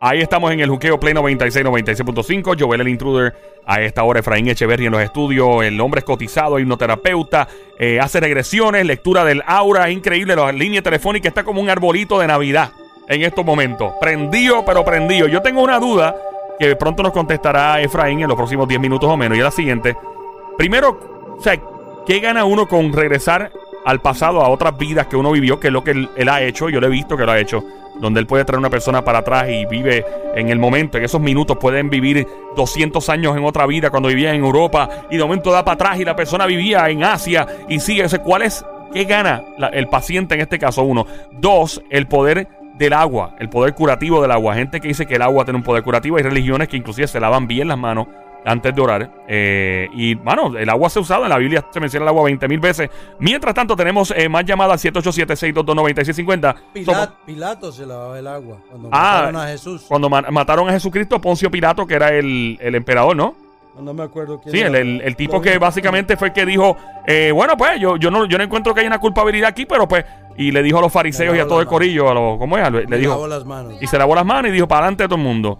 Ahí estamos en el juqueo Play 96, 96.5. Joel el Intruder. A esta hora, Efraín Echeverry en los estudios. El hombre es cotizado, hipnoterapeuta. eh, hace regresiones, lectura del aura. Increíble. La línea telefónica está como un arbolito de Navidad en estos momentos. Prendido, pero prendido. Yo tengo una duda que pronto nos contestará Efraín en los próximos 10 minutos o menos. Y es la siguiente. Primero, o sea, ¿qué gana uno con regresar al pasado, a otras vidas que uno vivió? Que es lo que él, él ha hecho. Yo lo he visto que lo ha hecho donde él puede traer una persona para atrás y vive en el momento, en esos minutos pueden vivir 200 años en otra vida cuando vivía en Europa y de momento da para atrás y la persona vivía en Asia y sigue. O sea, ¿Cuál es, qué gana el paciente en este caso? Uno. Dos, el poder del agua, el poder curativo del agua. Gente que dice que el agua tiene un poder curativo. Hay religiones que inclusive se lavan bien las manos antes de orar. Eh, y, bueno, el agua se ha usado. En la Biblia se menciona el agua 20 mil veces. Mientras tanto, tenemos eh, más llamadas 787-622-9650. Somos- Pilat- Pilato se lavaba el agua cuando Ah, mataron a Jesús. Cuando ma- mataron a Jesucristo, Poncio Pilato, que era el, el emperador, ¿no? No me acuerdo quién Sí, el, era. el- el tipo que básicamente fue el que dijo, eh, bueno, pues yo, yo, no, yo no encuentro que haya una culpabilidad aquí, pero pues, y le dijo a los fariseos y a todo el manos. corillo, a los, ¿cómo es? Le Me dijo, lavó las manos. y se lavó las manos y dijo, para adelante de todo el mundo.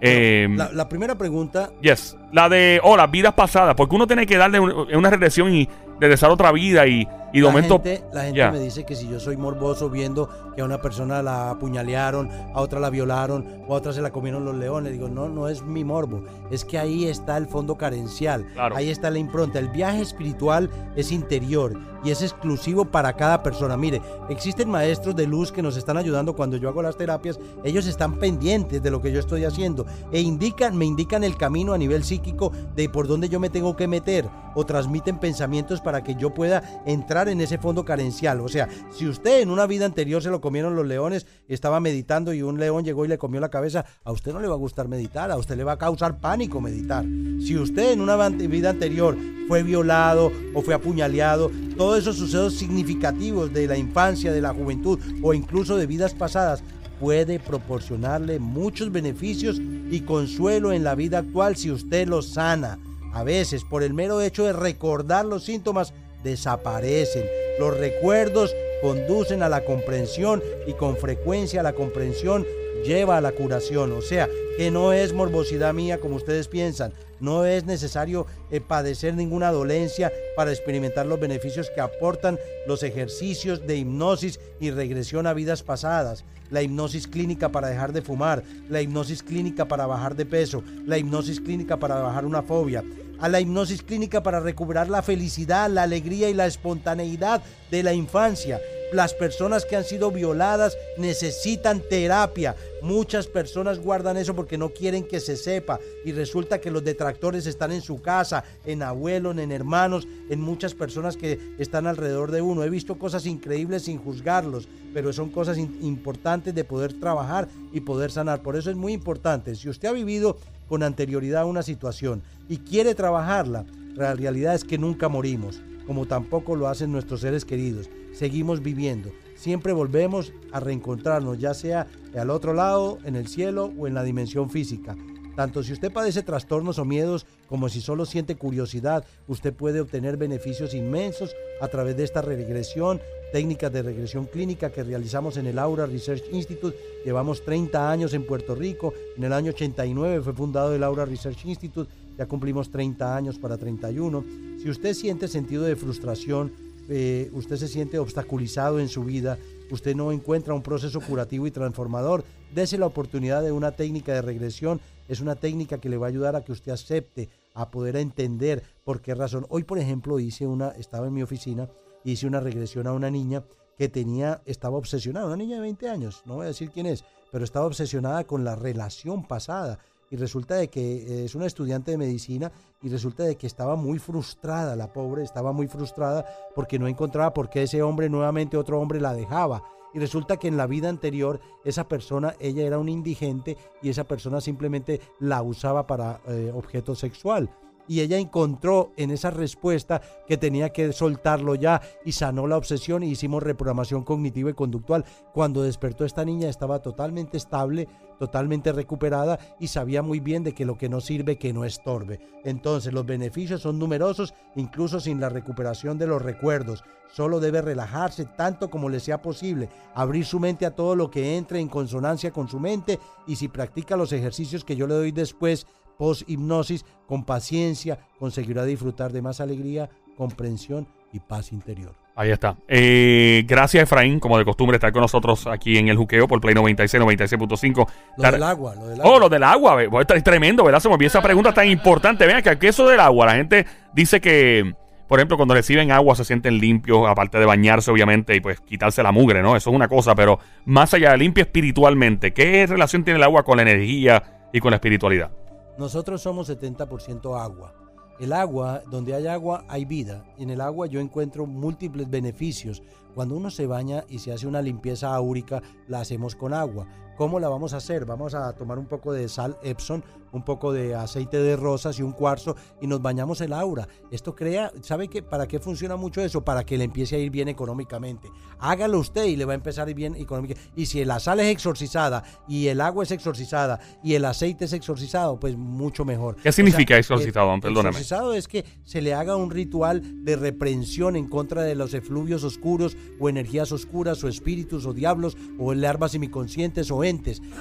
Eh, La, la primera pregunta, yes, la de, las vidas pasadas, porque uno tiene que darle un- una regresión y regresar a otra vida y, y de la momento... gente, la gente me dice que si yo soy morboso viendo que a una persona la apuñalearon, a otra la violaron, o a otra se la comieron los leones, digo, no, no es mi morbo, es que ahí está el fondo carencial, Claro. ahí está la impronta. El viaje espiritual es interior y es exclusivo para cada persona. Mire, existen maestros de luz que nos están ayudando cuando yo hago las terapias, ellos están pendientes de lo que yo estoy haciendo e indican, me indican el camino a nivel psíquico de por dónde yo me tengo que meter o transmiten pensamientos para que yo pueda entrar en ese fondo carencial. O sea, si usted en una vida anterior se lo comieron los leones estaba meditando y un león llegó y le comió la cabeza, a usted no le va a gustar meditar, a usted le va a causar pánico meditar. Si usted en una vida anterior fue violado o fue apuñaleado, todos esos sucesos significativos de la infancia, de la juventud o incluso de vidas pasadas, puede proporcionarle muchos beneficios y consuelo en la vida actual si usted los sana. A veces, por el mero hecho de recordar los síntomas, desaparecen. Los recuerdos conducen a la comprensión y con frecuencia la comprensión lleva a la curación. O sea, que no es morbosidad mía como ustedes piensan. No es necesario eh, padecer ninguna dolencia para experimentar los beneficios que aportan los ejercicios de hipnosis y regresión a vidas pasadas. La hipnosis clínica para dejar de fumar, la hipnosis clínica para bajar de peso, la hipnosis clínica para bajar una fobia, a la hipnosis clínica para recuperar la felicidad, la alegría y la espontaneidad de la infancia. Las personas que han sido violadas necesitan terapia. Muchas personas guardan eso porque no quieren que se sepa y resulta que los detractores están en su casa, en abuelos, en hermanos, en muchas personas que están alrededor de uno. He visto cosas increíbles sin juzgarlos, pero son cosas importantes de poder trabajar y poder sanar. Por eso es muy importante. Si usted ha vivido con anterioridad una situación y quiere trabajarla, la realidad es que nunca morimos, como tampoco lo hacen nuestros seres queridos. Seguimos viviendo. Siempre volvemos a reencontrarnos, ya sea al otro lado, en el cielo o en la dimensión física. Tanto si usted padece trastornos o miedos como si solo siente curiosidad, usted puede obtener beneficios inmensos a través de esta regresión, técnicas de regresión clínica que realizamos en el Aura Research Institute. Llevamos 30 años en Puerto Rico. En el año 89 fue fundado el Aura Research Institute. Ya cumplimos 30 años para 31. Si usted siente sentido de frustración, eh, usted se siente obstaculizado en su vida, usted no encuentra un proceso curativo y transformador, dese la oportunidad de una técnica de regresión. Es una técnica que le va a ayudar a que usted acepte, a poder entender por qué razón. Hoy, por ejemplo, hice una, estaba en mi oficina, hice una regresión a una niña que tenía, estaba obsesionada, una niña de 20 años, no voy a decir quién es, pero estaba obsesionada con la relación pasada. Y resulta de que eh, es una estudiante de medicina y resulta de que estaba muy frustrada, la pobre estaba muy frustrada porque no encontraba por qué ese hombre nuevamente otro hombre la dejaba. Y resulta que en la vida anterior esa persona, ella era un indigente y esa persona simplemente la usaba para eh, objeto sexual. Y ella encontró en esa respuesta que tenía que soltarlo ya y sanó la obsesión y hicimos reprogramación cognitiva y conductual. Cuando despertó esta niña estaba totalmente estable, totalmente recuperada y sabía muy bien de que lo que no sirve que no estorbe. Entonces los beneficios son numerosos incluso sin la recuperación de los recuerdos. Solo debe relajarse tanto como le sea posible, abrir su mente a todo lo que entre en consonancia con su mente y si practica los ejercicios que yo le doy después, post hipnosis, con paciencia, conseguirá disfrutar de más alegría, comprensión y paz interior. Ahí está. Eh, gracias, Efraín, como de costumbre, estar con nosotros aquí en el juqueo por Play 96, 96.5. Lo del agua, lo del agua. Oh, lo del agua. Es tremendo, ¿verdad? Se me olvidó esa pregunta tan importante. Vean que eso del agua, la gente dice que, por ejemplo, cuando reciben agua se sienten limpios, aparte de bañarse, obviamente, y pues quitarse la mugre, ¿no? Eso es una cosa, pero más allá de limpio espiritualmente, ¿qué relación tiene el agua con la energía y con la espiritualidad? Nosotros somos 70% agua. El agua, donde hay agua, hay vida. En el agua yo encuentro múltiples beneficios. Cuando uno se baña y se hace una limpieza áurica, la hacemos con agua. ¿Cómo la vamos a hacer? Vamos a tomar un poco de sal Epson, un poco de aceite de rosas y un cuarzo y nos bañamos el aura. Esto crea, ¿sabe qué? ¿Para qué funciona mucho eso? Para que le empiece a ir bien económicamente. Hágalo usted y le va a empezar a ir bien económicamente. Y si la sal es exorcizada y el agua es exorcizada y el aceite es exorcizado, pues mucho mejor. ¿Qué significa exorcizado? Perdóname. Exorcizado es que se le haga un ritual de reprensión en contra de los efluvios oscuros o energías oscuras o espíritus o diablos o larvas semiconscientes o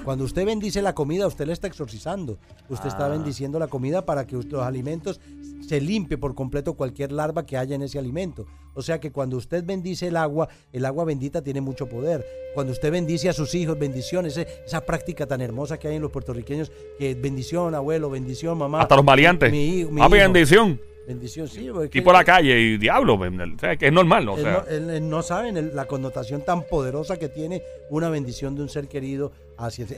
cuando usted bendice la comida, usted la está exorcizando. Usted está ah. bendiciendo la comida para que los alimentos se limpie por completo cualquier larva que haya en ese alimento. O sea que cuando usted bendice el agua, el agua bendita tiene mucho poder. Cuando usted bendice a sus hijos, bendiciones, esa práctica tan hermosa que hay en los puertorriqueños, que bendición, abuelo, bendición, mamá. Hasta los maleantes. Mi, mi ah, bendición. Bendición, sí. Y por la calle y diablo, que es normal. ¿no? no, saben la connotación tan poderosa que tiene una bendición de un ser querido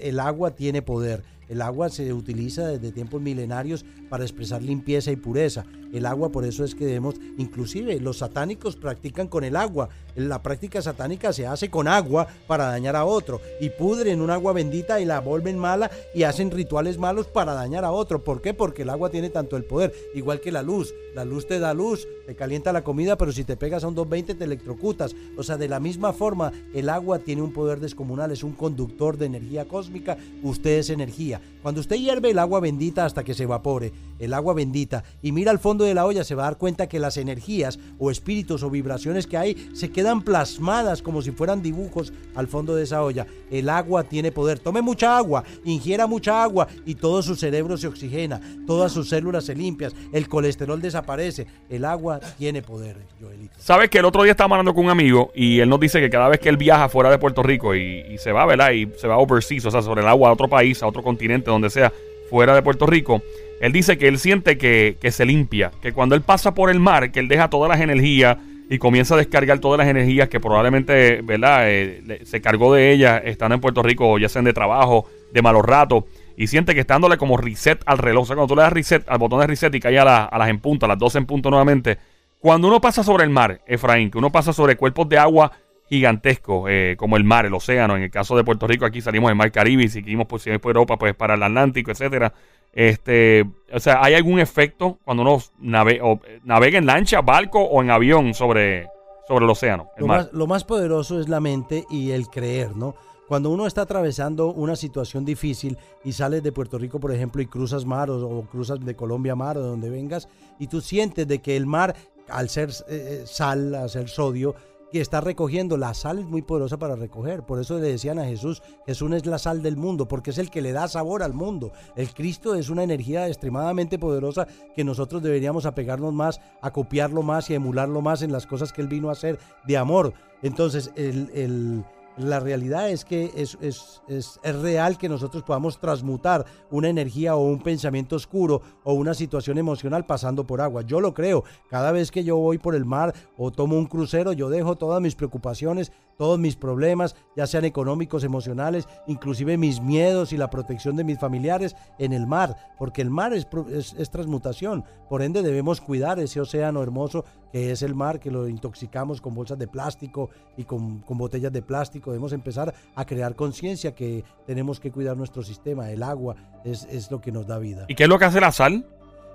el agua tiene poder. El agua se utiliza desde tiempos milenarios para expresar limpieza y pureza. El agua, por eso es que debemos, inclusive los satánicos practican con el agua. La práctica satánica se hace con agua para dañar a otro y pudren un agua bendita y la vuelven mala y hacen rituales malos para dañar a otro. ¿Por qué? Porque el agua tiene tanto el poder, igual que la luz. La luz te da luz, te calienta la comida, pero si te pegas a un 220 te electrocutas. O sea, de la misma forma, el agua tiene un poder descomunal, es un conductor de energía cósmica, usted es energía. Cuando usted hierve el agua bendita hasta que se evapore, el agua bendita, y mira al fondo de la olla, se va a dar cuenta que las energías o espíritus o vibraciones que hay se quedan plasmadas como si fueran dibujos al fondo de esa olla. El agua tiene poder. Tome mucha agua, ingiera mucha agua y todo su cerebro se oxigena, todas sus células se limpian, el colesterol desaparece. El agua tiene poder, Joelito. Sabes que el otro día estaba hablando con un amigo y él nos dice que cada vez que él viaja fuera de Puerto Rico y, y se va, ¿verdad? Y se va overseas, o sea, sobre el agua a otro país, a otro continente, donde sea, fuera de Puerto Rico, él dice que él siente que, se limpia, que cuando él pasa por el mar, que él deja todas las energías y comienza a descargar todas las energías que probablemente, ¿verdad? Eh, se cargó de ellas estando en Puerto Rico, ya sean de trabajo, de malos ratos, y siente que está dándole como reset al reloj. O sea, cuando tú le das reset al botón de reset y cae a, las en punto, a las 12 en punto nuevamente, cuando uno pasa sobre el mar, Efraín, que uno pasa sobre cuerpos de agua gigantesco eh, como el mar, el océano. En el caso de Puerto Rico, aquí salimos del mar Caribe y seguimos por, si por Europa, pues para el Atlántico, etcétera. Este, o sea, ¿hay algún efecto cuando uno navega en lancha, barco o en avión sobre, sobre el océano? lo, Más, lo más poderoso es la mente y el creer, ¿no? Cuando uno está atravesando una situación difícil y sales de Puerto Rico, por ejemplo, y cruzas mar o, cruzas de Colombia mar o de donde vengas, y tú sientes de que el mar, al ser eh, eh, sal, al ser sodio, que está recogiendo. La sal es muy poderosa para recoger. Por eso le decían a Jesús, Jesús es la sal del mundo, porque es el que le da sabor al mundo. El Cristo es una energía extremadamente poderosa que nosotros deberíamos apegarnos más, a copiarlo más y emularlo más en las cosas que Él vino a hacer de amor. Entonces, el, el la realidad es que es, es, es, es, real que nosotros podamos transmutar una energía o un pensamiento oscuro o una situación emocional pasando por agua. Yo lo creo. Cada vez que yo voy por el mar o tomo un crucero, yo dejo todas mis preocupaciones, todos mis problemas, ya sean económicos, emocionales, inclusive mis miedos y la protección de mis familiares en el mar, porque el mar es, es, transmutación. Por ende debemos cuidar ese océano hermoso que es el mar, que lo intoxicamos con bolsas de plástico y con, con botellas de plástico. Debemos empezar a crear conciencia que tenemos que cuidar nuestro sistema. El agua es, es lo que nos da vida. ¿Y qué es lo que hace la sal?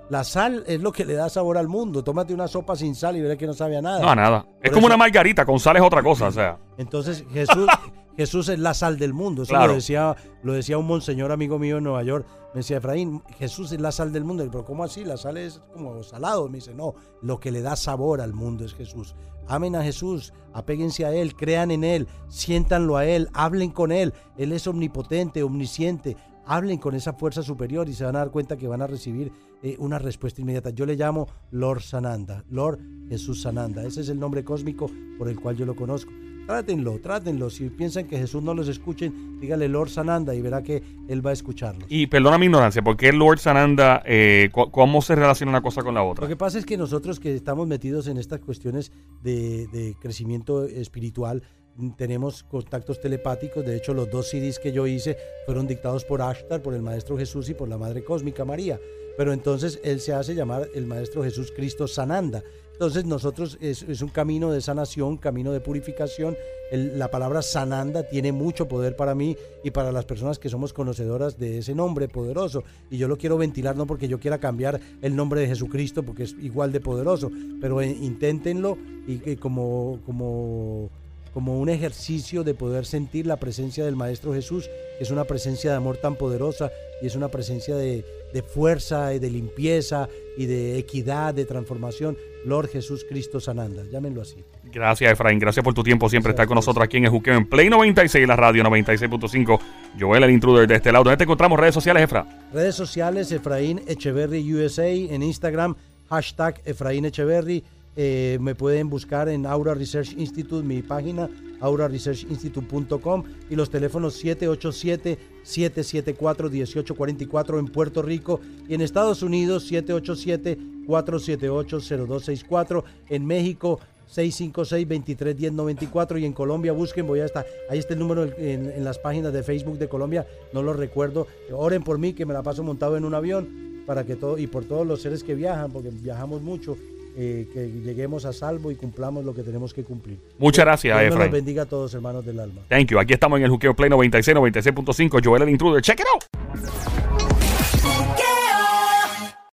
La sal es lo que le da sabor al mundo. Tómate una sopa sin sal y verás que no sabe a nada. No, a nada. Es como eso- una margarita, con sal es otra cosa, o sea. Entonces Jesús, Jesús es la sal del mundo. Eso Claro. lo, decía, lo decía un monseñor amigo mío en Nueva York. Me decía, Efraín, Jesús es la sal del mundo. Pero ¿cómo así? La sal es como salado. Me dice, no, lo que le da sabor al mundo es Jesús. Amen a Jesús, apéguense a Él, crean en Él, siéntanlo a Él, hablen con Él. Él es omnipotente, omnisciente. Hablen con esa fuerza superior y se van a dar cuenta que van a recibir eh, una respuesta inmediata. Yo le llamo Lord Sananda, Lord Jesús Sananda. Ese es el nombre cósmico por el cual yo lo conozco. Trátenlo, trátenlo. Si piensan que Jesús no los escuchen, dígale Lord Sananda y verá que Él va a escucharlos. Y perdona mi ignorancia, ¿por qué Lord Sananda, eh, cómo se relaciona una cosa con la otra? Lo que pasa es que nosotros que estamos metidos en estas cuestiones de, de crecimiento espiritual, mm, tenemos contactos telepáticos. De hecho, los dos CDs que yo hice fueron dictados por Ashtar, por el Maestro Jesús y por la Madre Cósmica María. Pero entonces él se hace llamar el Maestro Jesús Cristo Sananda. Entonces nosotros es, un camino de sanación, camino de purificación. La palabra Sananda tiene mucho poder para mí y para las personas que somos conocedoras de ese nombre poderoso. Y yo lo quiero ventilar no porque yo quiera cambiar el nombre de Jesucristo porque es igual de poderoso, pero eh, inténtenlo y que como, como, como un ejercicio de poder sentir la presencia del Maestro Jesús, que es una presencia de amor tan poderosa y es una presencia de, de fuerza y de limpieza y de equidad, de transformación. Lord Jesús Cristo Sananda, llámenlo así. Gracias, Efraín. Gracias por tu tiempo siempre Gracias. estar con nosotros aquí en el Juqueo en Play 96, la radio 96.5. Joel, el intruder de este lado. ¿Dónde te encontramos? Redes sociales, Efra. Redes sociales, Efraín Echeverry USA, en Instagram, hashtag Efraín Echeverry. Eh, me pueden buscar en Aura Research Institute, mi página, auraresearchinstitute.com y los teléfonos 787-774-1844 en Puerto Rico y en Estados Unidos 787-478-0264, en México 656-2310-94 y en Colombia busquen, voy a estar, ahí está el número en, las páginas de Facebook de Colombia, no lo recuerdo, oren por mí que me la paso montado en un avión para que todo, y por todos los seres que viajan, porque viajamos mucho, eh, que lleguemos a salvo y cumplamos lo que tenemos que cumplir. Muchas gracias, Dios nos bendiga a todos, hermanos del alma. Thank you. Aquí estamos en el Juqueo Play 96, 96.5. Joel, el intruder. Check it out.